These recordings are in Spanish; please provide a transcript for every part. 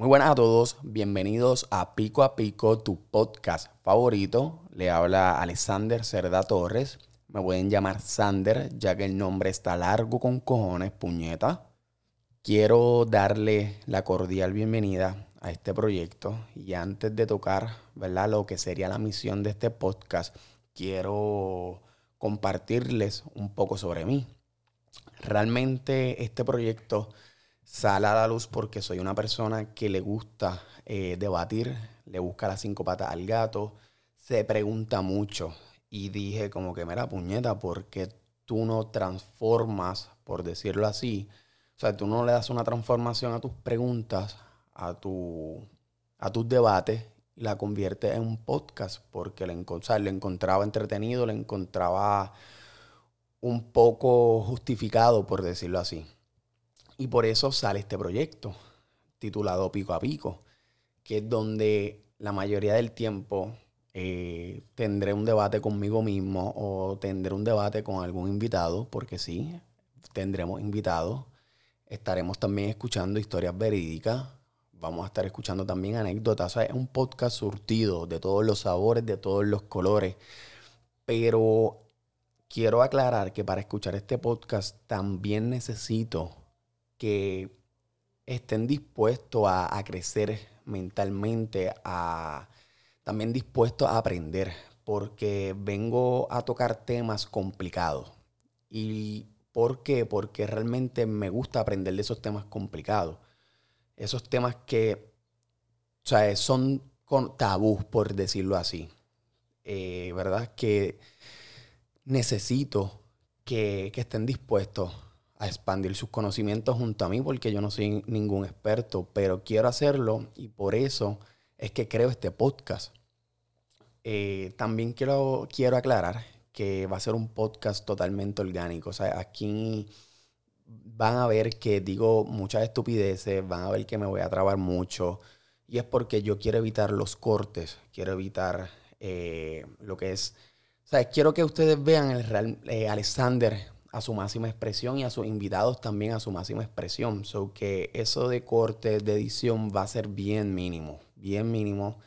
Muy buenas a todos, bienvenidos a Pico a Pico, tu podcast favorito. Le habla Alexander Cerda Torres. Me pueden llamar Sander, ya que el nombre está largo con cojones, puñeta. Quiero darle la cordial bienvenida a este proyecto y antes de tocar, ¿verdad? Lo que sería la misión de este podcast, quiero compartirles un poco sobre mí. Realmente este proyecto sale a la luz porque soy una persona que le gusta eh, debatir, le busca las cinco patas al gato, se pregunta mucho y dije como que, mira, puñeta, ¿por qué tú no transformas, por decirlo así? O sea, tú no le das una transformación a tus preguntas, a, tu, a tus debates y la conviertes en un podcast porque le, le encontraba entretenido, le encontraba un poco justificado, por decirlo así. Y por eso sale este proyecto titulado Pico a Pico, que es donde la mayoría del tiempo eh, tendré un debate conmigo mismo o tendré un debate con algún invitado, porque sí, tendremos invitados. Estaremos también escuchando historias verídicas. Vamos a estar escuchando también anécdotas. es un podcast surtido de todos los sabores, de todos los colores. Pero quiero aclarar que para escuchar este podcast también necesito que estén dispuestos a, crecer mentalmente, a, también dispuestos a aprender, porque vengo a tocar temas complicados. ¿Y por qué? Porque realmente me gusta aprender de esos temas complicados. Esos temas que son con tabús, por decirlo así. Eh, ¿Verdad? Que necesito que estén dispuestos a expandir sus conocimientos junto a mí porque yo no soy ningún experto, pero quiero hacerlo y por eso es que creo este podcast. Eh, también quiero, quiero aclarar que va a ser un podcast totalmente orgánico. O sea, aquí van a ver que digo muchas estupideces, van a ver que me voy a trabar mucho. Y es porque yo quiero evitar los cortes, quiero evitar eh, lo que es... O sea, quiero que ustedes vean el real eh, Alexander a su máxima expresión y a sus invitados también a su máxima expresión. So que eso de corte, de edición va a ser bien mínimo, bien mínimo,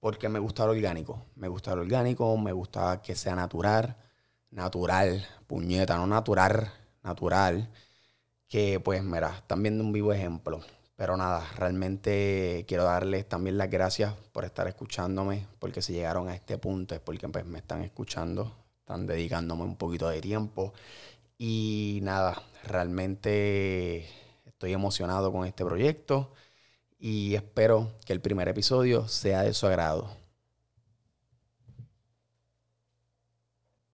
porque me gusta lo orgánico. Me gusta lo orgánico, me gusta que sea natural, natural, puñeta, no natural, natural. Que pues, mira, están viendo un vivo ejemplo. Pero nada, realmente quiero darles también las gracias por estar escuchándome, porque si llegaron a este punto es porque pues, me están escuchando, están dedicándome un poquito de tiempo y nada, realmente estoy emocionado con este proyecto y espero que el primer episodio sea de su agrado.